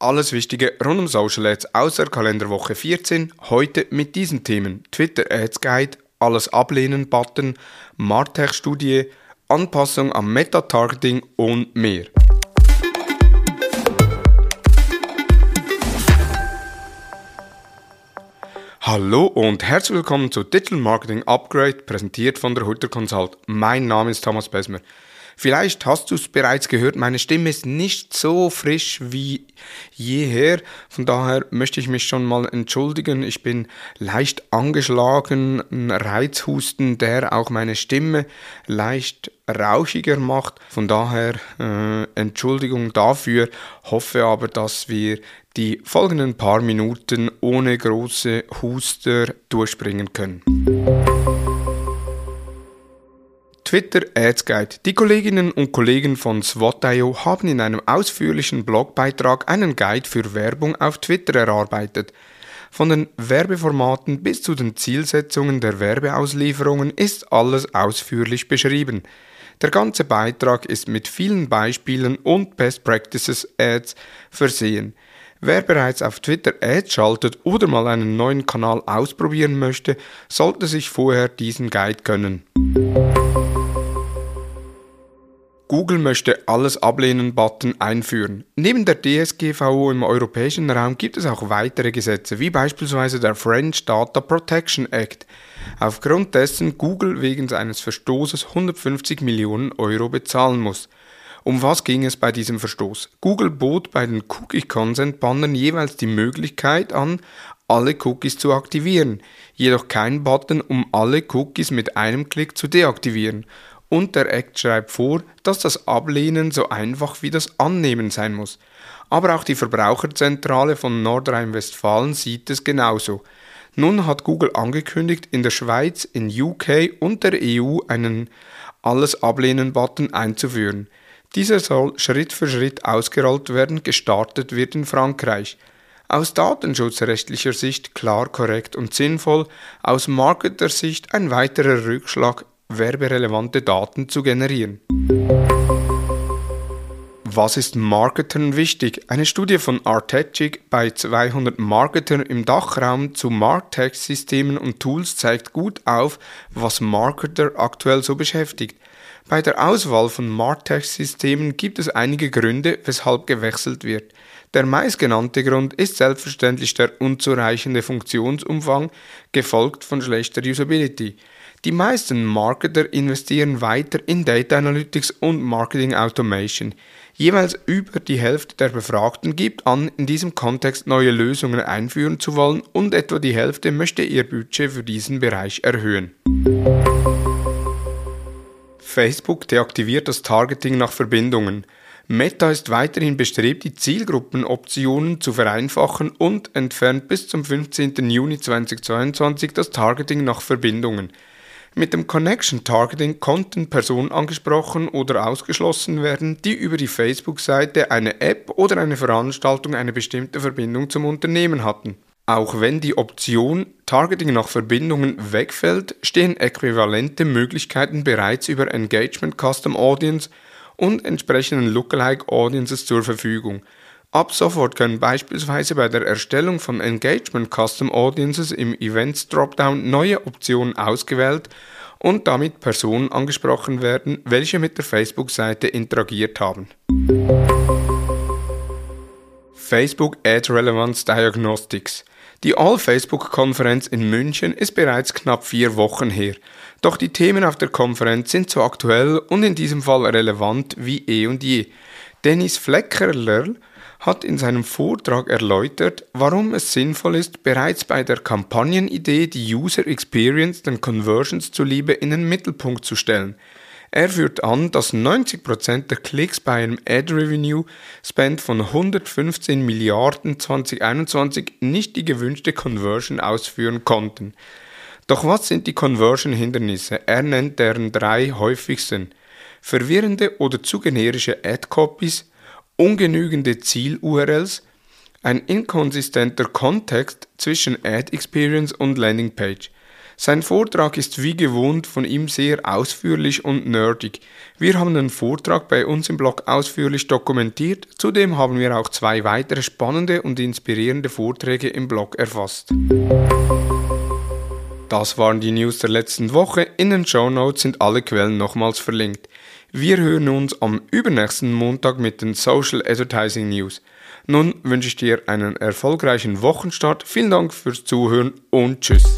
Alles Wichtige rund um Social Ads außer Kalenderwoche 14. Heute mit diesen Themen: Twitter Ads Guide, alles ablehnen Button, Martech Studie, Anpassung am Meta-Targeting und mehr. Hallo und herzlich willkommen zu Digital Marketing Upgrade, präsentiert von der Hutter Consult. Mein Name ist Thomas Besmer. Vielleicht hast du es bereits gehört, meine Stimme ist nicht so frisch wie jeher. Von daher möchte ich mich schon mal entschuldigen. Ich bin leicht angeschlagen, ein Reizhusten, der auch meine Stimme leicht rauchiger macht. Von daher äh, Entschuldigung dafür, hoffe aber, dass wir die folgenden paar Minuten ohne große Huster durchspringen können. Twitter Ads Guide. Die Kolleginnen und Kollegen von SWOT.io haben in einem ausführlichen Blogbeitrag einen Guide für Werbung auf Twitter erarbeitet. Von den Werbeformaten bis zu den Zielsetzungen der Werbeauslieferungen ist alles ausführlich beschrieben. Der ganze Beitrag ist mit vielen Beispielen und Best Practices Ads versehen. Wer bereits auf Twitter Ads schaltet oder mal einen neuen Kanal ausprobieren möchte, sollte sich vorher diesen Guide gönnen. Google möchte alles ablehnen Button einführen. Neben der DSGVO im europäischen Raum gibt es auch weitere Gesetze, wie beispielsweise der French Data Protection Act, aufgrund dessen Google wegen eines Verstoßes 150 Millionen Euro bezahlen muss. Um was ging es bei diesem Verstoß? Google bot bei den Cookie Consent Bannern jeweils die Möglichkeit an, alle Cookies zu aktivieren, jedoch kein Button, um alle Cookies mit einem Klick zu deaktivieren und der Act schreibt vor, dass das Ablehnen so einfach wie das Annehmen sein muss. Aber auch die Verbraucherzentrale von Nordrhein-Westfalen sieht es genauso. Nun hat Google angekündigt, in der Schweiz, in UK und der EU einen Alles ablehnen-Button einzuführen. Dieser soll Schritt für Schritt ausgerollt werden, gestartet wird in Frankreich. Aus datenschutzrechtlicher Sicht klar, korrekt und sinnvoll, aus Marketer-Sicht ein weiterer Rückschlag werberelevante Daten zu generieren. Was ist Marketern wichtig? Eine Studie von Artegic bei 200 Marketern im Dachraum zu Martech-Systemen und Tools zeigt gut auf, was Marketer aktuell so beschäftigt. Bei der Auswahl von Martech-Systemen gibt es einige Gründe, weshalb gewechselt wird. Der meistgenannte Grund ist selbstverständlich der unzureichende Funktionsumfang, gefolgt von schlechter Usability. Die meisten Marketer investieren weiter in Data Analytics und Marketing Automation. Jeweils über die Hälfte der Befragten gibt an, in diesem Kontext neue Lösungen einführen zu wollen und etwa die Hälfte möchte ihr Budget für diesen Bereich erhöhen. Facebook deaktiviert das Targeting nach Verbindungen. Meta ist weiterhin bestrebt, die Zielgruppenoptionen zu vereinfachen und entfernt bis zum 15. Juni 2022 das Targeting nach Verbindungen. Mit dem Connection Targeting konnten Personen angesprochen oder ausgeschlossen werden, die über die Facebook-Seite, eine App oder eine Veranstaltung eine bestimmte Verbindung zum Unternehmen hatten. Auch wenn die Option Targeting nach Verbindungen wegfällt, stehen äquivalente Möglichkeiten bereits über Engagement Custom Audience und entsprechenden Lookalike Audiences zur Verfügung. Ab sofort können beispielsweise bei der Erstellung von Engagement Custom Audiences im Events Dropdown neue Optionen ausgewählt und damit Personen angesprochen werden, welche mit der Facebook-Seite interagiert haben. Facebook Ad Relevance Diagnostics die All-Facebook-Konferenz in München ist bereits knapp vier Wochen her. Doch die Themen auf der Konferenz sind so aktuell und in diesem Fall relevant wie eh und je. Dennis Fleckerler hat in seinem Vortrag erläutert, warum es sinnvoll ist, bereits bei der Kampagnenidee die User Experience den Conversions zuliebe in den Mittelpunkt zu stellen. Er führt an, dass 90% der Klicks bei einem Ad Revenue Spend von 115 Milliarden 2021 nicht die gewünschte Conversion ausführen konnten. Doch was sind die Conversion-Hindernisse? Er nennt deren drei häufigsten. Verwirrende oder zu generische Ad-Copies, ungenügende Ziel-URLs, ein inkonsistenter Kontext zwischen Ad Experience und Landing Page. Sein Vortrag ist wie gewohnt von ihm sehr ausführlich und nerdig. Wir haben den Vortrag bei uns im Blog ausführlich dokumentiert, zudem haben wir auch zwei weitere spannende und inspirierende Vorträge im Blog erfasst. Das waren die News der letzten Woche. In den Show Notes sind alle Quellen nochmals verlinkt. Wir hören uns am übernächsten Montag mit den Social Advertising News. Nun wünsche ich dir einen erfolgreichen Wochenstart. Vielen Dank fürs Zuhören und tschüss.